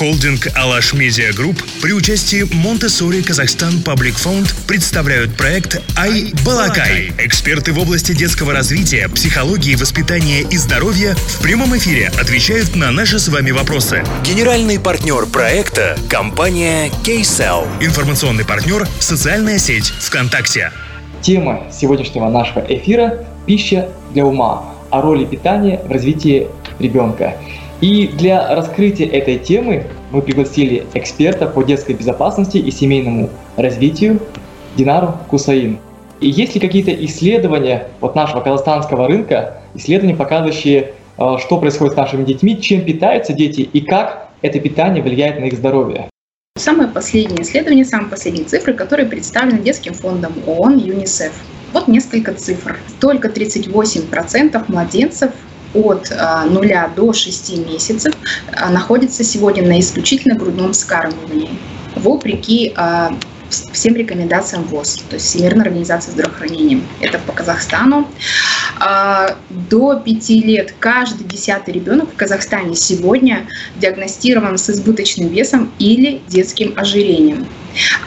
Холдинг «Алаш Медиа Групп» при участии Montessori Kazakhstan Public Fund представляют проект «i-balaqai». Эксперты в области детского развития, психологии, воспитания и здоровья в прямом эфире отвечают на наши с вами вопросы. Генеральный партнер проекта – компания Kcell. Информационный партнер – социальная сеть ВКонтакте. Тема сегодняшнего нашего эфира – пища для ума, о роли питания в развитии ребенка. И для раскрытия этой темы мы пригласили эксперта по детской безопасности и семейному развитию Динару Кусаин. И есть ли какие-то исследования вот нашего казахстанского рынка, исследования, показывающие, э, что происходит с нашими детьми, чем питаются дети и как это питание влияет на их здоровье? Самое последнее исследование, самые последние цифры, которые представлены детским фондом ООН ЮНИСЕФ. Вот несколько цифр. Только 38% младенцев от 0 а, до 6 месяцев а, находится сегодня на исключительно грудном вскармливании, вопреки а, всем рекомендациям ВОЗ, то есть Всемирной организации здравоохранения. Это по Казахстану. До 5 лет каждый десятый ребенок в Казахстане сегодня диагностирован с избыточным весом или детским ожирением.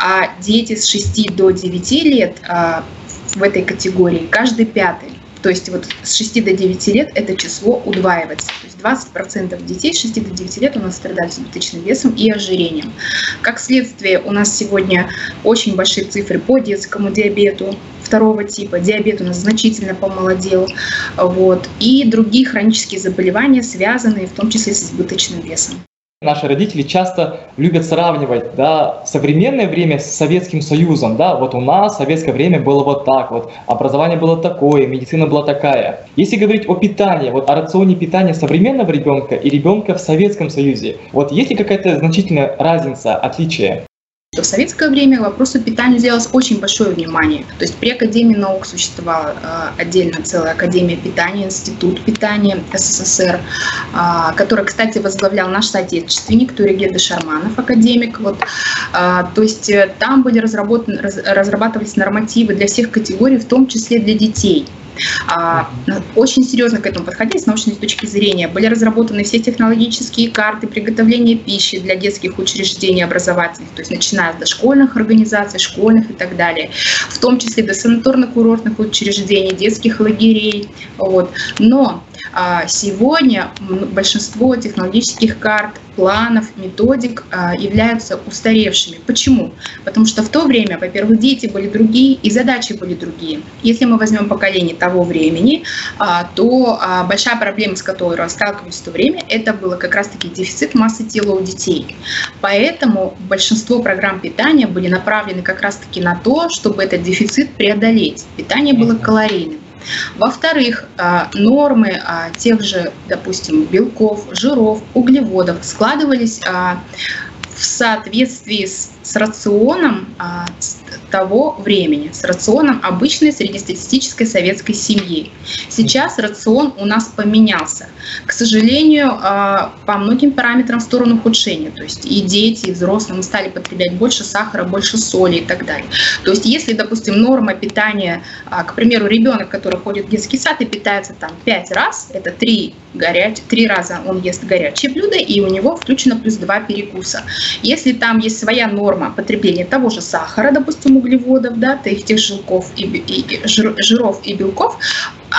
А дети с 6 до 9 лет в этой категории каждый пятый. То есть вот с 6 до 9 лет это число удваивается. То есть 20% детей с 6 до 9 лет у нас страдают избыточным весом и ожирением. Как следствие, у нас сегодня очень большие цифры по детскому диабету второго типа. Диабет у нас значительно помолодел. Вот, и другие хронические заболевания, связанные в том числе с избыточным весом. Наши родители часто любят сравнивать да, современное время с Советским Союзом. Да? Вот у нас советское время было вот так, вот, образование было такое, медицина была такая. Если говорить о питании, вот о рационе питания современного ребенка и ребенка в Советском Союзе, вот есть ли какая-то значительная разница, отличие? Что в советское время вопросу питания уделялось очень большое внимание. То есть при Академии наук существовала э, отдельно целая Академия питания, Институт питания СССР, э, который, кстати, возглавлял наш соотечественник Туригеда Шарманов, академик. Вот. Э, то есть там были разработаны, раз, разрабатывались нормативы для всех категорий, в том числе для детей. А, очень серьезно к этому подходили с научной точки зрения. Были разработаны все технологические карты приготовления пищи для детских учреждений образовательных, то есть начиная с дошкольных организаций, школьных и так далее, в том числе до санаторно-курортных учреждений, детских лагерей. Вот. Но а, сегодня большинство технологических карт, планов, методик а, являются устаревшими. Почему? Потому что в то время, во-первых, дети были другие и задачи были другие. Если мы возьмем поколение того времени, а, то большая проблема, с которой сталкивались в то время, это было как раз-таки дефицит массы тела у детей. Поэтому большинство программ питания были направлены как раз-таки на то, чтобы этот дефицит преодолеть. Питание было калорийным. Во-вторых, а, нормы а, тех же, допустим, белков, жиров, углеводов складывались а, в соответствии с, с рационом а, того времени, с рационом обычной среднестатистической советской семьи. Сейчас рацион у нас поменялся. К сожалению, а, по многим параметрам в сторону ухудшения. То есть и дети, и взрослые мы стали потреблять больше сахара, больше соли и так далее. То есть если, допустим, норма питания, а, к примеру, ребенок, который ходит в детский сад и питается там 5 раз, это 3 горяч... три раза он ест горячее блюдо, и у него включено плюс два перекуса. Если там есть своя норма потребления того же сахара, допустим, углеводов, да, тех же жилков и, и, и жиров и белков,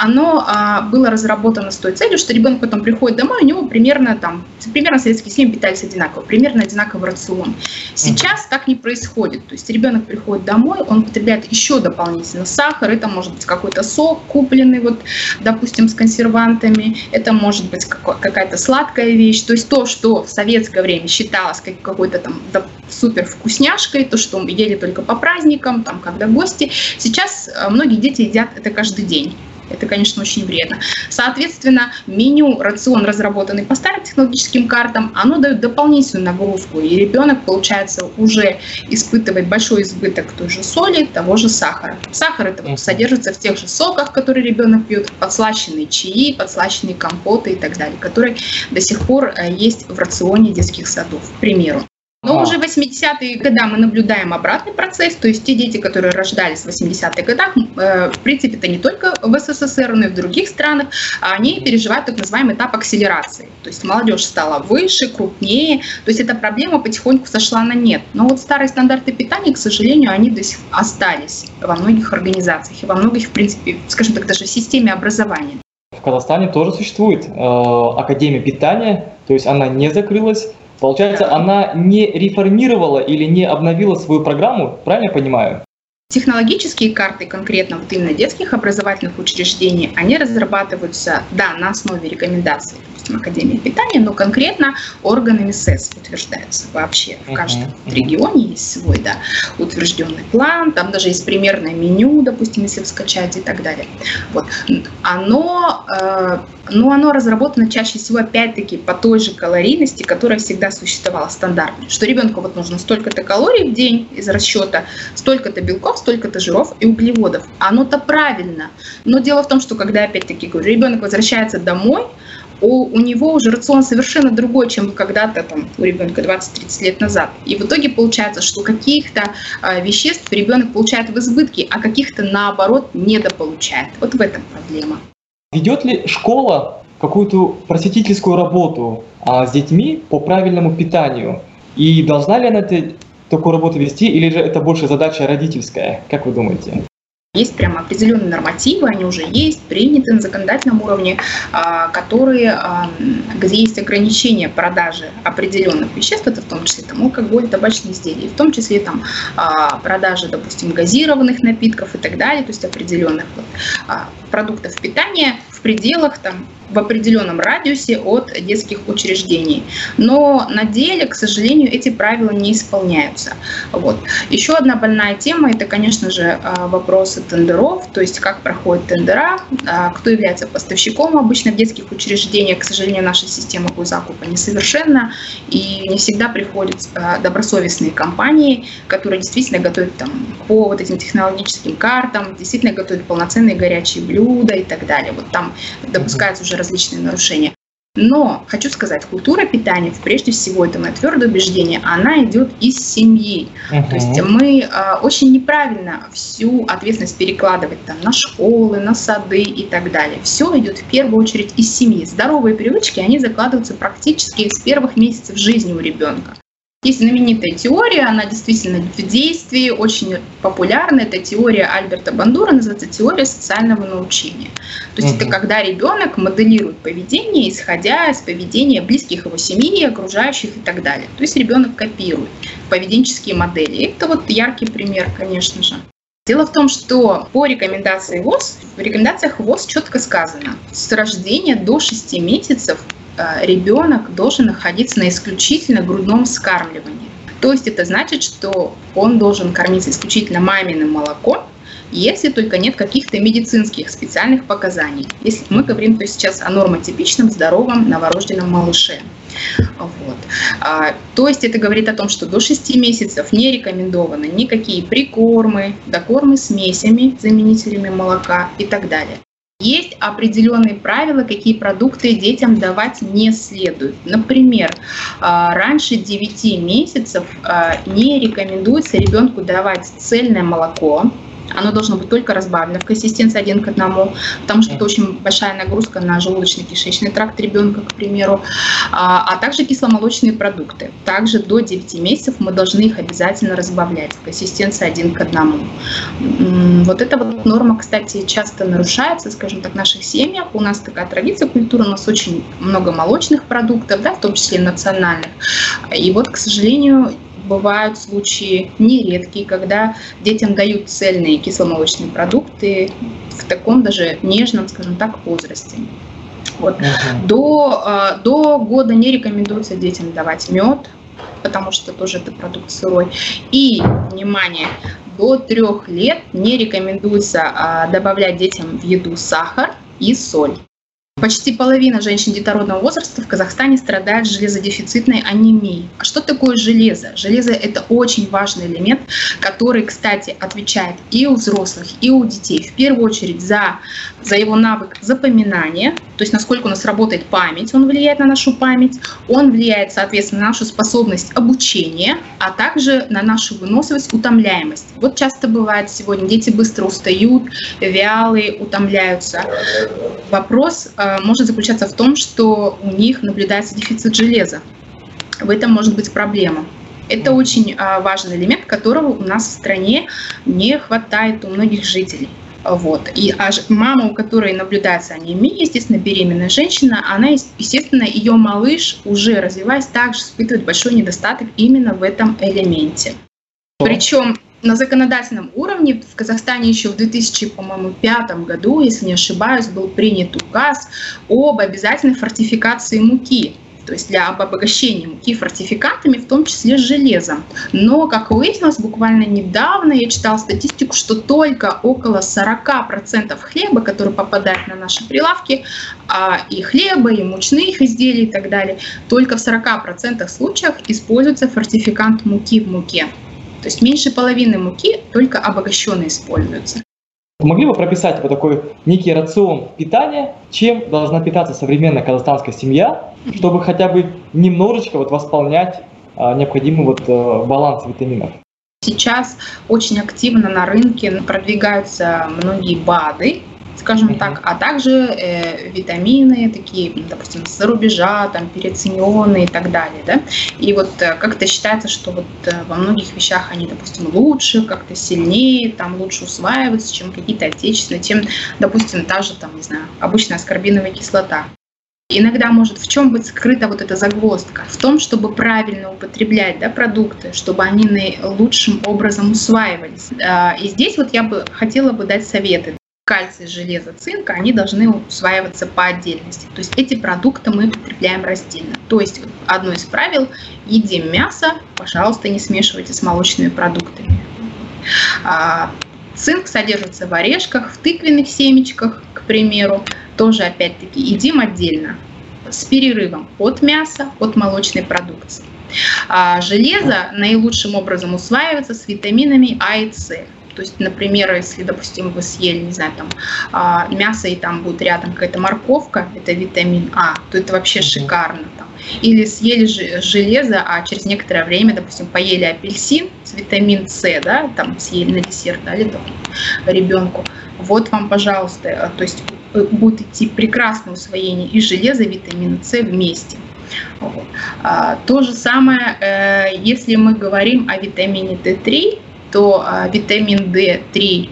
оно а, было разработано с той целью, что ребенок потом приходит домой, у него примерно там, примерно советские семьи питались одинаково, примерно одинаковый рацион. Сейчас так не происходит. То есть ребенок приходит домой, он потребляет еще дополнительно сахар, это может быть какой-то сок купленный, вот, допустим, с консервантами, это может быть какая-то сладкая вещь. То есть то, что в советское время считалось какой-то там супер вкусняшкой, то, что ели только по праздникам, там, когда гости, сейчас а, многие дети едят это каждый день. Это, конечно, очень вредно. Соответственно, меню, рацион, разработанный по старым технологическим картам, оно дает дополнительную нагрузку, и ребенок, получается, уже испытывает большой избыток той же соли, того же сахара. Сахар это содержится в тех же соках, которые ребенок пьет, подслащенные чаи, подслащенные компоты и так далее, которые до сих пор э, есть в рационе детских садов, к примеру. Но а. уже 80-е годы мы наблюдаем обратный процесс, то есть те дети, которые рождались в 80-х годах, э, в принципе, это не только в СССР, но и в других странах, они переживают так называемый этап акселерации. То есть молодежь стала выше, крупнее, то есть эта проблема потихоньку сошла на нет. Но вот старые стандарты питания, к сожалению, они до сих остались во многих организациях и во многих, в принципе, скажем так, даже в системе образования. В Казахстане тоже существует э, Академия питания, то есть она не закрылась, Получается, она не реформировала или не обновила свою программу, правильно я понимаю? Технологические карты конкретно вот именно детских образовательных учреждений, они разрабатываются, да, на основе рекомендаций, допустим, Академии питания, но конкретно органами СЭС утверждаются вообще. В каждом uh-huh. регионе есть свой, да, утвержденный план, там даже есть примерное меню, допустим, если вы скачаете и так далее. Вот. Оно, э, но оно разработано чаще всего, опять-таки, по той же калорийности, которая всегда существовала стандартно, что ребенку вот нужно столько-то калорий в день из расчета, столько-то белков, столько-то жиров и углеводов. Оно-то правильно. Но дело в том, что когда, опять-таки, говорю, ребенок возвращается домой, у, у него уже рацион совершенно другой, чем когда-то там у ребенка 20-30 лет назад. И в итоге получается, что каких-то э, веществ ребенок получает в избытке, а каких-то наоборот недополучает. Вот в этом проблема. Ведет ли школа какую-то просветительскую работу а, с детьми по правильному питанию? И должна ли она это, такую работу вести, или же это больше задача родительская? Как вы думаете? Есть прямо определенные нормативы, они уже есть, приняты на законодательном уровне, а, которые, а, где есть ограничения продажи определенных веществ, это в том числе там, алкоголь, табачные изделия, в том числе там, а, продажи, допустим, газированных напитков и так далее, то есть определенных продуктов питания в пределах там, в определенном радиусе от детских учреждений. Но на деле, к сожалению, эти правила не исполняются. Вот. Еще одна больная тема – это, конечно же, а, вопросы тендеров, то есть как проходят тендера, а, кто является поставщиком обычно в детских учреждениях. К сожалению, наша система закупа несовершенна, и не всегда приходят а, добросовестные компании, которые действительно готовят там, по вот этим технологическим картам, действительно готовят полноценные горячие блюда и так далее. Вот там допускается уже различные нарушения. Но хочу сказать, культура питания, прежде всего, это мое твердое убеждение, она идет из семьи. Uh-huh. То есть мы э, очень неправильно всю ответственность перекладывать там, на школы, на сады и так далее. Все идет в первую очередь из семьи. Здоровые привычки, они закладываются практически с первых месяцев жизни у ребенка. Есть знаменитая теория, она действительно в действии, очень популярна. Это теория Альберта Бандура, называется теория социального научения. То есть угу. это когда ребенок моделирует поведение, исходя из поведения близких его семьи, окружающих и так далее. То есть ребенок копирует поведенческие модели. Это вот яркий пример, конечно же. Дело в том, что по рекомендации ВОЗ, в рекомендациях ВОЗ четко сказано, с рождения до 6 месяцев ребенок должен находиться на исключительно грудном вскармливании. То есть это значит, что он должен кормиться исключительно маминым молоком, если только нет каких-то медицинских специальных показаний. Если мы говорим то сейчас о нормотипичном здоровом новорожденном малыше. Вот. А, то есть это говорит о том, что до 6 месяцев не рекомендованы никакие прикормы, докормы смесями, заменителями молока и так далее. Есть определенные правила, какие продукты детям давать не следует. Например, а, раньше 9 месяцев а, не рекомендуется ребенку давать цельное молоко, оно должно быть только разбавлено в консистенции один к одному, потому что это очень большая нагрузка на желудочно-кишечный тракт ребенка, к примеру, а, а также кисломолочные продукты. Также до 9 месяцев мы должны их обязательно разбавлять в консистенции один к одному. Вот эта вот норма, кстати, часто нарушается, скажем так, в наших семьях. У нас такая традиция, культура, у нас очень много молочных продуктов, да, в том числе национальных. И вот, к сожалению, бывают случаи нередкие, когда детям дают цельные кисломолочные продукты в таком даже нежном, скажем так, возрасте. Вот. Uh-huh. До, э, до года не рекомендуется детям давать мед, потому что тоже это продукт сырой. И, внимание, до трех лет не рекомендуется а, добавлять детям в еду сахар и соль. Почти половина женщин детородного возраста в Казахстане страдает железодефицитной анемией. А что такое железо? Железо – это очень важный элемент, который, кстати, отвечает и у взрослых, и у детей. В первую очередь за, за его навык запоминания, то есть насколько у нас работает память, он влияет на нашу память, он влияет, соответственно, на нашу способность обучения, а также на нашу выносливость, утомляемость. Вот часто бывает сегодня, дети быстро устают, вялые, утомляются. Вопрос э, может заключаться в том, что у них наблюдается дефицит железа. В этом может быть проблема. Это очень э, важный элемент, которого у нас в стране не хватает у многих жителей. Вот. И а мама, у которой наблюдается анемия, естественно, беременная женщина, она, естественно, ее малыш, уже развиваясь, также испытывает большой недостаток именно в этом элементе. Причем на законодательном уровне в Казахстане еще в 2005 году, если не ошибаюсь, был принят указ об обязательной фортификации муки то есть для обогащения муки фортификатами, в том числе железом. Но, как выяснилось, буквально недавно я читала статистику, что только около 40% хлеба, который попадает на наши прилавки, а и хлеба, и мучных изделий и так далее, только в 40% случаях используется фортификант муки в муке. То есть меньше половины муки только обогащенные используются. Могли бы прописать вот такой некий рацион питания, чем должна питаться современная казахстанская семья, чтобы хотя бы немножечко вот восполнять а, необходимый вот а, баланс витаминов? Сейчас очень активно на рынке продвигаются многие БАДы, скажем так, а также э, витамины, такие, допустим, с рубежа, там, переоцененные и так далее, да, и вот э, как-то считается, что вот э, во многих вещах они, допустим, лучше, как-то сильнее, там, лучше усваиваются, чем какие-то отечественные, чем, допустим, та же, там, не знаю, обычная аскорбиновая кислота. Иногда может в чем быть скрыта вот эта загвоздка? В том, чтобы правильно употреблять да, продукты, чтобы они наилучшим образом усваивались. А, и здесь вот я бы хотела бы дать советы кальций, железо, цинк, они должны усваиваться по отдельности. То есть эти продукты мы потребляем раздельно. То есть одно из правил – едим мясо, пожалуйста, не смешивайте с молочными продуктами. А, цинк содержится в орешках, в тыквенных семечках, к примеру. Тоже, опять-таки, едим отдельно, с перерывом от мяса, от молочной продукции. А железо наилучшим образом усваивается с витаминами А и С. То есть, например, если, допустим, вы съели, не знаю, там а, мясо и там будет рядом какая-то морковка, это витамин А, то это вообще шикарно. Там. Или съели железо, а через некоторое время, допустим, поели апельсин с витамин С, да, там съели на десерт, дали там, ребенку. Вот вам, пожалуйста, э, то есть э, будет идти прекрасное усвоение и железа, и витамина С вместе. Вот. А, то же самое, э, если мы говорим о витамине D3, то а, витамин D3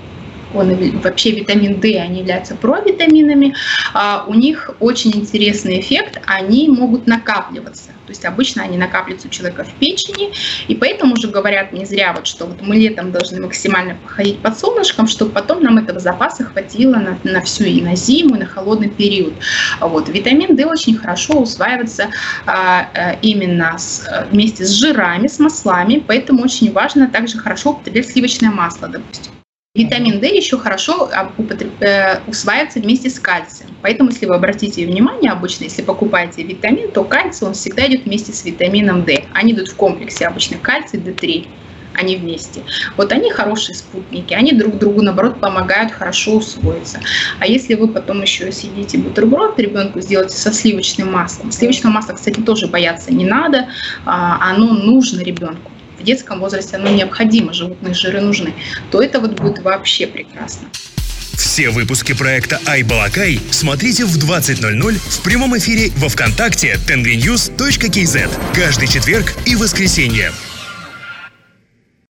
он вообще витамин D, они являются провитаминами, а у них очень интересный эффект, они могут накапливаться. То есть обычно они накапливаются у человека в печени, и поэтому уже говорят не зря, вот, что вот мы летом должны максимально походить под солнышком, чтобы потом нам этого запаса хватило на, на всю и на зиму, и на холодный период. Вот. Витамин D очень хорошо усваивается а, а, именно с, вместе с жирами, с маслами, поэтому очень важно также хорошо употреблять сливочное масло, допустим. Витамин D еще хорошо а, э, усваивается вместе с кальцием. Поэтому, если вы обратите внимание, обычно, если покупаете витамин, то кальций, он всегда идет вместе с витамином D. Они идут в комплексе, обычно кальций, D3 они вместе. Вот они хорошие спутники, они друг другу, наоборот, помогают хорошо усвоиться. А если вы потом еще съедите бутерброд ребенку сделайте со сливочным маслом, сливочного масла, кстати, тоже бояться не надо, а, оно нужно ребенку в детском возрасте оно необходимо, животные жиры нужны, то это вот будет вообще прекрасно. Все выпуски проекта «Айбалакай» смотрите в 20.00 в прямом эфире во Вконтакте tenvinews.kz каждый четверг и воскресенье.